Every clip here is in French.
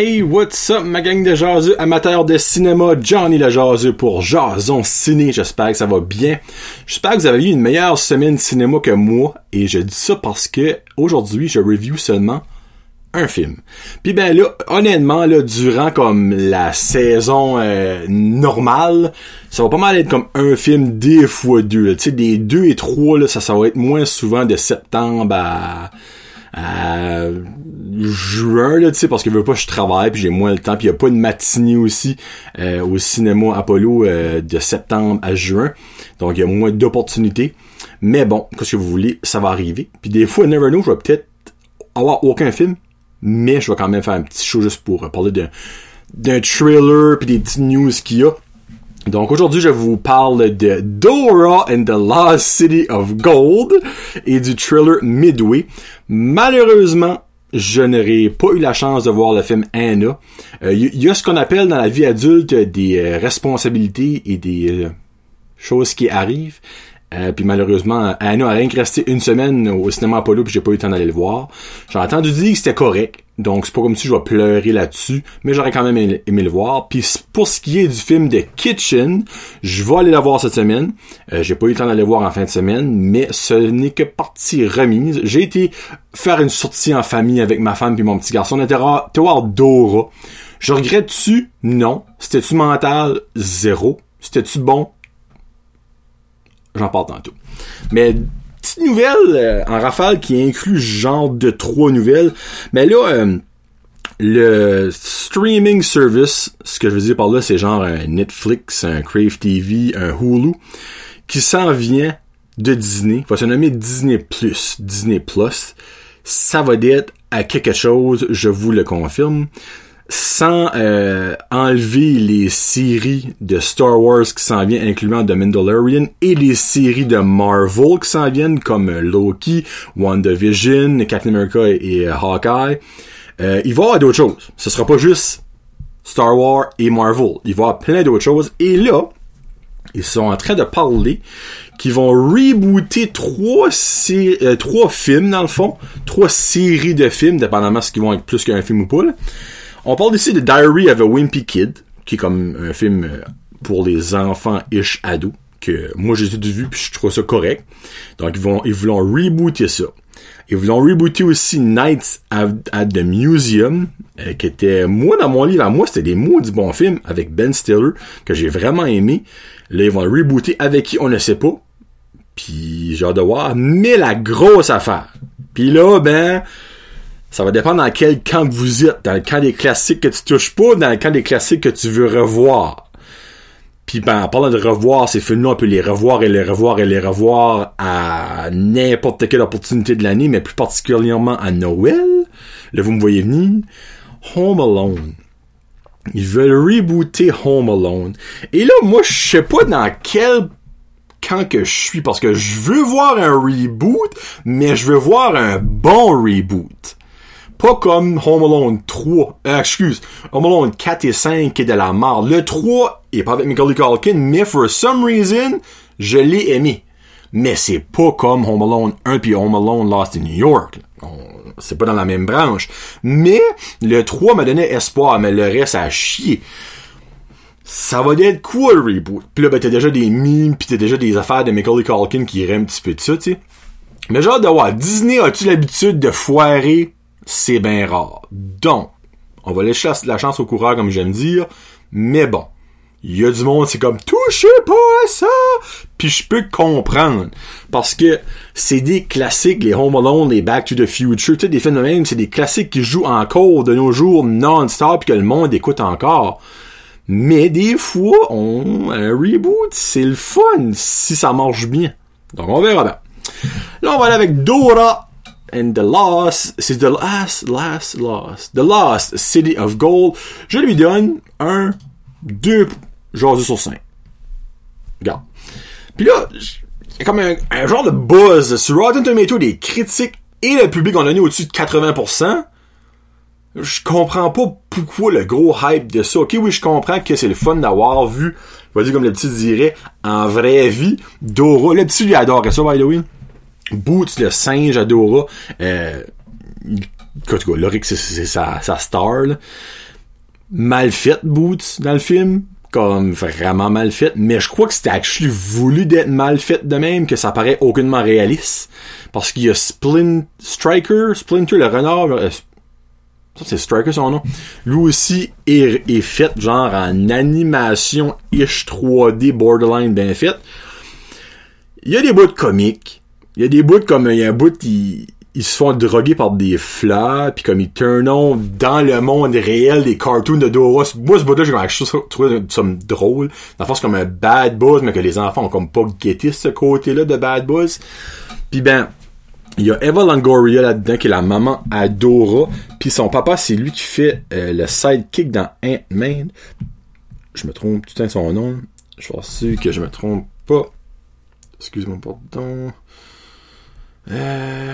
Hey, what's up, ma gang de jaseux, amateurs de cinéma, Johnny le jaseux pour Jason Ciné. J'espère que ça va bien. J'espère que vous avez eu une meilleure semaine cinéma que moi. Et je dis ça parce que aujourd'hui, je review seulement un film. Puis ben là, honnêtement, là, durant comme la saison euh, normale, ça va pas mal être comme un film des fois deux. Tu sais, des deux et trois, là, ça, ça va être moins souvent de septembre à à juin là tu sais parce que je veux pas je travaille puis j'ai moins le temps puis il y a pas une matinée aussi euh, au cinéma Apollo euh, de septembre à juin. Donc il y a moins d'opportunités. Mais bon qu'est-ce que vous voulez? Ça va arriver. Puis des fois never know je vais peut-être avoir aucun film mais je vais quand même faire un petit show juste pour parler d'un d'un trailer puis des petites news qu'il y a donc aujourd'hui, je vous parle de Dora and the Lost City of Gold et du thriller Midway. Malheureusement, je n'aurai pas eu la chance de voir le film Anna. Il euh, y, a ce qu'on appelle dans la vie adulte des euh, responsabilités et des euh, choses qui arrivent. Euh, puis malheureusement, Anna a rien que resté une semaine au cinéma Apollo puis j'ai pas eu le temps d'aller le voir. J'ai entendu dire que c'était correct. Donc c'est pas comme si je vais pleurer là-dessus, mais j'aurais quand même aimé, le voir. Puis pour ce qui est du film de Kitchen, je vais aller le voir cette semaine. Euh, j'ai pas eu le temps d'aller le voir en fin de semaine, mais ce n'est que partie remise. J'ai été faire une sortie en famille avec ma femme puis mon petit garçon. On était voir Dora. Je regrette-tu? Non. C'était-tu mental? Zéro. C'était-tu bon? J'en parle tantôt. Mais petite nouvelle euh, en rafale qui inclut genre de trois nouvelles. Mais là, euh, le streaming service, ce que je veux dire par là, c'est genre un Netflix, un Crave TV, un Hulu, qui s'en vient de Disney, va se nommer Disney Plus, Disney Plus. Ça va être à quelque chose, je vous le confirme sans euh, enlever les séries de Star Wars qui s'en viennent, incluant The Mandalorian, et les séries de Marvel qui s'en viennent, comme Loki, WandaVision, Captain America et, Hawkeye, euh, il va y avoir d'autres choses. Ce sera pas juste Star Wars et Marvel. Il va y avoir plein d'autres choses. Et là, ils sont en train de parler qu'ils vont rebooter trois, euh, trois films, dans le fond. Trois séries de films, dépendamment de ce qu'ils vont être plus qu'un film ou pas. On parle ici de Diary of a Wimpy Kid, qui est comme un film euh, pour les enfants-ish ados, que moi j'ai vu puis je trouve ça correct. Donc ils vont ils voulont rebooter ça. Ils voulont rebooter aussi Nights at, the Museum, euh, qui était, moi dans mon livre à moi, c'était des mots du bon film avec Ben Stiller, que j'ai vraiment aimé. Là, ils vont rebooter avec qui on ne sait pas. Puis j'ai hâte de voir. Mais la grosse affaire. Puis là, ben, ça va dépendre dans quel camp vous êtes. Dans le camp des classiques que tu touches pas, dans le camp des classiques que tu veux revoir. Puis ben, en parlant de revoir ces films-là, on peut les revoir et les revoir et les revoir à n'importe quelle opportunité de l'année, mais plus particulièrement à Noël. Là, vous me voyez venir. Home Alone. Ils veulent rebooter Home Alone. Et là, moi, je sais pas dans quel camp que je suis, parce que je veux voir un reboot, mais je veux voir un bon reboot. Pas comme Home Alone 3. Euh, excuse. Home Alone 4 et 5 qui est de la mort. Le 3 est pas avec Macaulay Culkin, mais for some reason, je l'ai aimé. Mais c'est pas comme Home Alone 1 puis Home Alone Lost in New York. C'est pas dans la même branche. Mais le 3 m'a donné espoir, mais le reste a chier. Ça va être cool, reboot? Puis là, ben, t'as déjà des memes, pis t'as déjà des affaires de Macaulay Culkin qui iraient un petit peu de ça, tu sais. Mais genre de voir, Disney a-tu l'habitude de foirer c'est bien rare. Donc, on va laisser la chance au coureur, comme j'aime dire, mais bon. Il y a du monde, c'est comme touchez pas à ça, puis je peux comprendre parce que c'est des classiques, les Home Alone, les Back to the Future, tu sais des phénomènes, c'est des classiques qui jouent encore de nos jours non-stop que le monde écoute encore. Mais des fois, on un reboot, c'est le fun si ça marche bien. Donc on verra bien. Là, on va aller avec Dora and The Lost, c'est The Last, Last, Lost. The Lost City of Gold. Je lui donne un, deux jours sur cinq. Regarde. Puis là, il y a comme un, genre de buzz sur Rotten Tomatoes des critiques et le public. On a au-dessus de 80%. Je comprends pas pourquoi le gros hype de ça. Ok, oui, je comprends que c'est le fun d'avoir vu, je vais dire comme le petit dirait, en vraie vie, Dora. Le petit lui adore ça, by the way. Boots, le singe Adora, euh, Lorix, c'est sa, star, mal fait, Boots, dans le film. Comme vraiment mal fait. Mais je crois que c'était actually voulu d'être mal fait de même, que ça paraît aucunement réaliste. Parce qu'il y a Splint, Striker, Splinter, le renard, euh, c'est Striker son nom. Lui aussi est, est fait genre en animation ish 3D borderline bien fait. Il y a des bouts comiques. Il y a des bouts comme il y a un bout ils, ils se font droguer par des fleurs puis comme ils turn on dans le monde réel des cartoons de Dora. Moi ce bout là j'ai trouvé ça drôle. Dans c'est comme un bad buzz mais que les enfants ont comme pas guetté ce côté là de bad buzz. Puis ben il y a Eva Longoria là-dedans, qui est la maman Adora. Puis son papa, c'est lui qui fait euh, le sidekick dans Ant-Man. Je me trompe tout le son nom. Je suis sûr que je me trompe pas. Excuse-moi, pardon. Euh,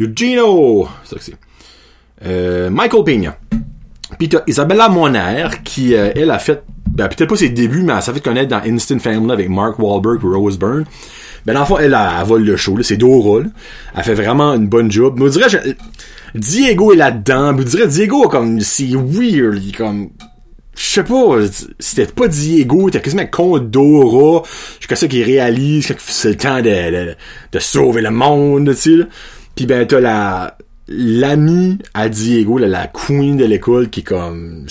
Eugeno! C'est ça que c'est. Euh, Michael Pena. Puis Isabella Moner, qui, euh, elle, a fait, ben, peut-être pas ses débuts, mais elle s'est fait connaître dans Instant Family avec Mark Wahlberg Rose Byrne. Ben, dans le fond, elle, elle, vole le show, là. C'est Dora, là. Elle fait vraiment une bonne job. Mais on dirait, je, Diego est là-dedans. Mais on dirait, Diego, comme, c'est weird. Il comme, je sais pas, c'était pas Diego, t'as quasiment contre Dora. Jusqu'à ça qu'il réalise c'est le temps de, sauver le monde, tu sais, Puis ben, t'as la, l'ami à Diego, là, la queen de l'école qui est comme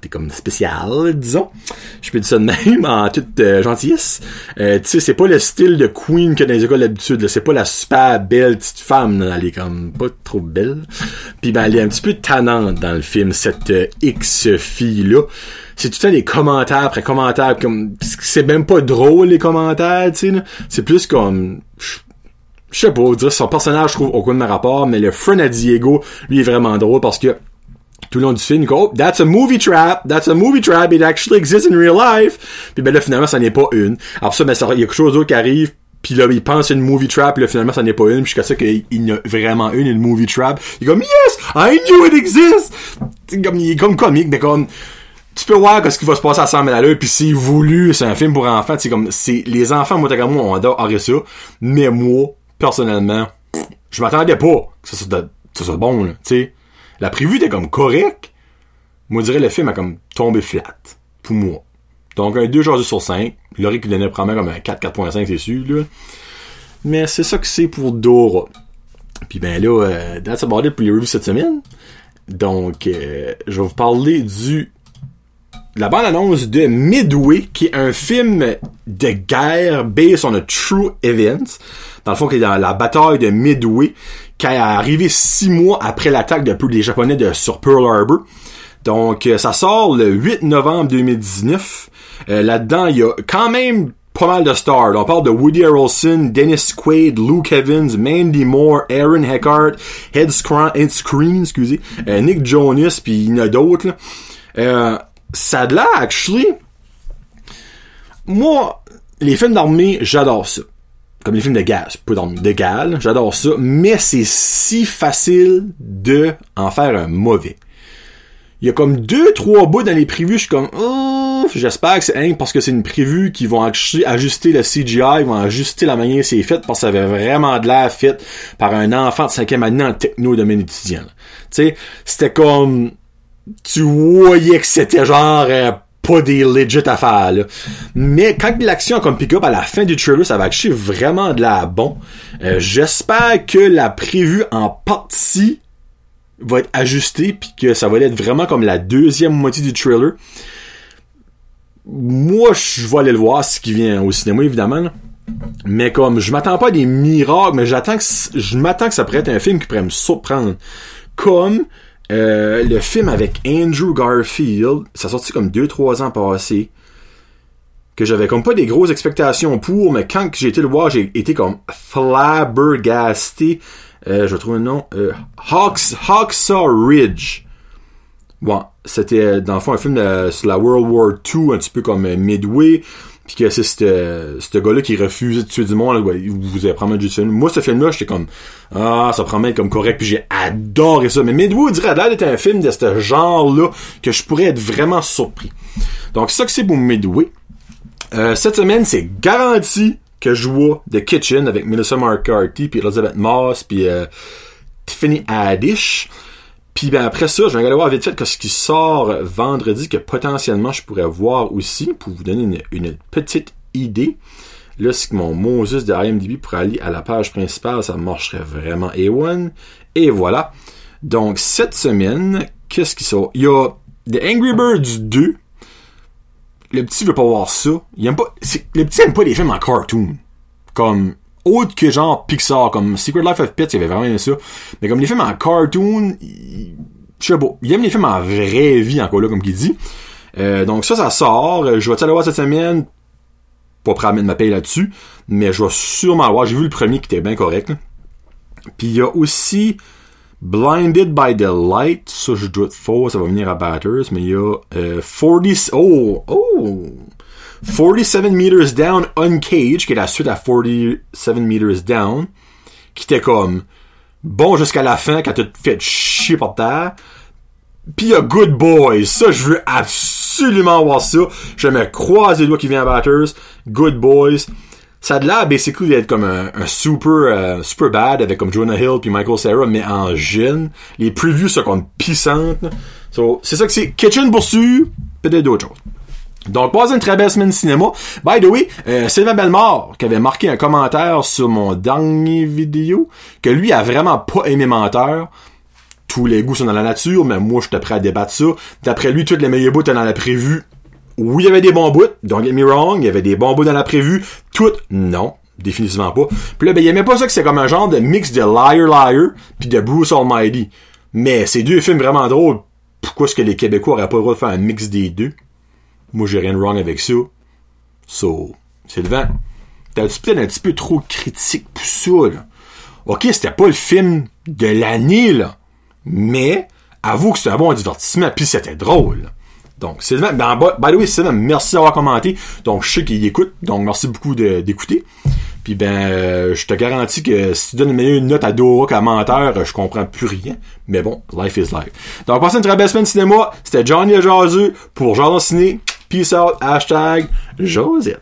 t'es comme spécial, disons. Je peux dire ça de même, en toute euh, gentillesse. Euh, tu sais, c'est pas le style de queen que dans les écoles d'habitude. C'est pas la super belle petite femme. Elle est comme pas trop belle. Puis ben, elle est un petit peu tannante dans le film, cette euh, X-fille-là. C'est tout le temps des commentaires après commentaires. comme C'est même pas drôle, les commentaires, tu sais. C'est plus comme je sais pas, dire son personnage, je trouve aucun rapport, mais le friend à Diego, lui, est vraiment drôle parce que tout le long du film, oh, that's a movie trap, that's a movie trap, it actually exists in real life. Puis ben là, finalement, ça n'est pas une. Alors ça, ben, il y a quelque chose d'autre qui arrive, puis là, il pense une movie trap, puis là, finalement, ça n'est pas une, puis jusqu'à ça qu'il y a vraiment une, une movie trap. Il est comme, yes, I knew it exists! Comme, il est comme comique, mais comme, tu peux voir ce qui va se passer à 100 000 à l'heure, puis c'est voulu, c'est un film pour enfants, c'est comme, c'est, les enfants, moi, comme moi, on adore ça, mais moi, personnellement, je m'attendais pas que ça soit, ça soit bon, là, tu sais. La prévue était comme correct. Moi, je dirais le film a comme tombé flat. Pour moi. Donc, un 2 jours sur 5. Laurie qui donnait probablement comme un 4, 4.5, c'est sûr, là. Mais c'est ça que c'est pour Dora. Puis ben là, euh, that's about it pour les reviews cette semaine. Donc, euh, je vais vous parler du la bande-annonce de Midway, qui est un film de guerre based on a true event. Dans le fond, qui est dans la bataille de Midway, qui est arrivé six mois après l'attaque de, des Japonais de, sur Pearl Harbor. Donc, euh, ça sort le 8 novembre 2019. Euh, là-dedans, il y a quand même pas mal de stars. On parle de Woody Harrelson, Dennis Quaid, Luke Evans, Mandy Moore, Aaron Eckhart, Head Screen, excusez, euh, Nick Jonas, puis il y en a d'autres. Euh, ça de l'air, actually... Moi, les films d'armée, j'adore ça comme les films de gaz, peu de gale, j'adore ça, mais c'est si facile de en faire un mauvais. Il y a comme deux, trois bouts dans les prévus, je suis comme, oh, j'espère que c'est parce que c'est une prévue qui vont ajuster le CGI, ils vont ajuster la manière c'est fait, parce que ça avait vraiment de l'air fait par un enfant de cinquième année en techno domaine étudiant. Tu sais, c'était comme, tu voyais que c'était genre, euh, pas des legit affaires. Mais quand l'action comme pick-up à la fin du trailer, ça va acheter vraiment de la bon. Euh, j'espère que la prévue en partie va être ajustée puis que ça va être vraiment comme la deuxième moitié du trailer. Moi, je vais aller le voir, ce qui vient au cinéma, évidemment. Mais comme, je m'attends pas à des miracles, mais j'attends que, je m'attends que ça pourrait être un film qui pourrait me surprendre. Comme, euh, le film avec Andrew Garfield, ça sorti comme 2-3 ans passés. Que j'avais comme pas des grosses expectations pour, mais quand j'ai été le voir, j'ai été comme flabbergasté. Euh, je trouve un nom. Euh, Hawks, Hawksaw Ridge. Bon, c'était dans le fond un film de, sur la World War II, un petit peu comme Midway puis que c'est ce gars-là qui refuse de tuer du monde, là, vous avez probablement du film. Moi, ce film-là, j'étais comme, ah, ça promet comme correct, puis j'ai adoré ça. Mais dirait là d'être un film de ce genre-là que je pourrais être vraiment surpris. Donc, ça que c'est pour Midway. Euh, cette semaine, c'est garanti que je vois The Kitchen avec Melissa McCarthy, puis Elizabeth Moss, puis euh, Tiffany Haddish. Puis ben après ça, je vais aller voir vite fait ce qui sort vendredi que potentiellement je pourrais voir aussi pour vous donner une, une petite idée. Là, c'est que mon Moses de IMDb pour aller à la page principale, ça marcherait vraiment A1. Et voilà. Donc, cette semaine, qu'est-ce qui sort? Il y a The Angry Birds 2. Le petit veut pas voir ça. Il aime pas, le petit aime pas les films en cartoon. Comme, autre que genre Pixar, comme Secret Life of Pets, il avait vraiment aimé ça. Mais comme les films en cartoon, je sais pas, il aime les films en vraie vie, encore là, comme qu'il dit. Euh, donc ça, ça sort. Je vais aller voir cette semaine? Pas prêt à mettre ma paye là-dessus, mais je vais sûrement voir. J'ai vu le premier qui était bien correct. Puis il y a aussi Blinded by the Light. Ça, je doute faux, ça va venir à Batters, mais il y a 40... Euh, oh! Oh! 47 Meters Down Uncaged, qui est la suite à 47 Meters Down, qui était comme bon jusqu'à la fin, quand t'as fait chier par terre. Y a Good Boys. Ça, je veux absolument voir ça. Je me croise les doigts qui vient à Batters. Good Boys. Ça a de l'air, basically, d'être comme un, super, euh, super bad avec comme Jonah Hill puis Michael Cera, mais en jeune. Les previews sont comme pissantes. So, c'est ça que c'est. Kitchen Boursu, peut-être d'autres choses. Donc, pas une très belle semaine de cinéma. By the way, euh, Sylvain Bellemare, qui avait marqué un commentaire sur mon dernier vidéo, que lui a vraiment pas aimé Menteur tous les goûts sont dans la nature, mais moi, j'étais prêt à débattre ça. D'après lui, toutes les meilleurs bouts étaient dans la prévue. Oui, il y avait des bons bouts, don't get me wrong, il y avait des bons bouts dans la prévue. Toutes, non, définitivement pas. Puis là, ben, il aimait pas ça que c'est comme un genre de mix de Liar Liar puis de Bruce Almighty. Mais ces deux films vraiment drôles, pourquoi est-ce que les Québécois auraient pas le droit de faire un mix des deux? Moi, j'ai rien de wrong avec ça. So, c'est le vent. T'as peut-être un petit peu trop critique pour ça, là? Ok, c'était pas le film de l'année, là. Mais, avoue que c'était un bon divertissement, puis c'était drôle. Donc, Sylvain, ben, by the way, Sylvain, merci d'avoir commenté. Donc, je sais qu'il écoute, donc merci beaucoup d'écouter. Puis ben, euh, je te garantis que si tu donnes une note à Dora menteur, je comprends plus rien. Mais bon, life is life. Donc, passez une très belle semaine de cinéma. C'était Johnny Jazeux pour Jardin Ciné. Peace out, hashtag Josette.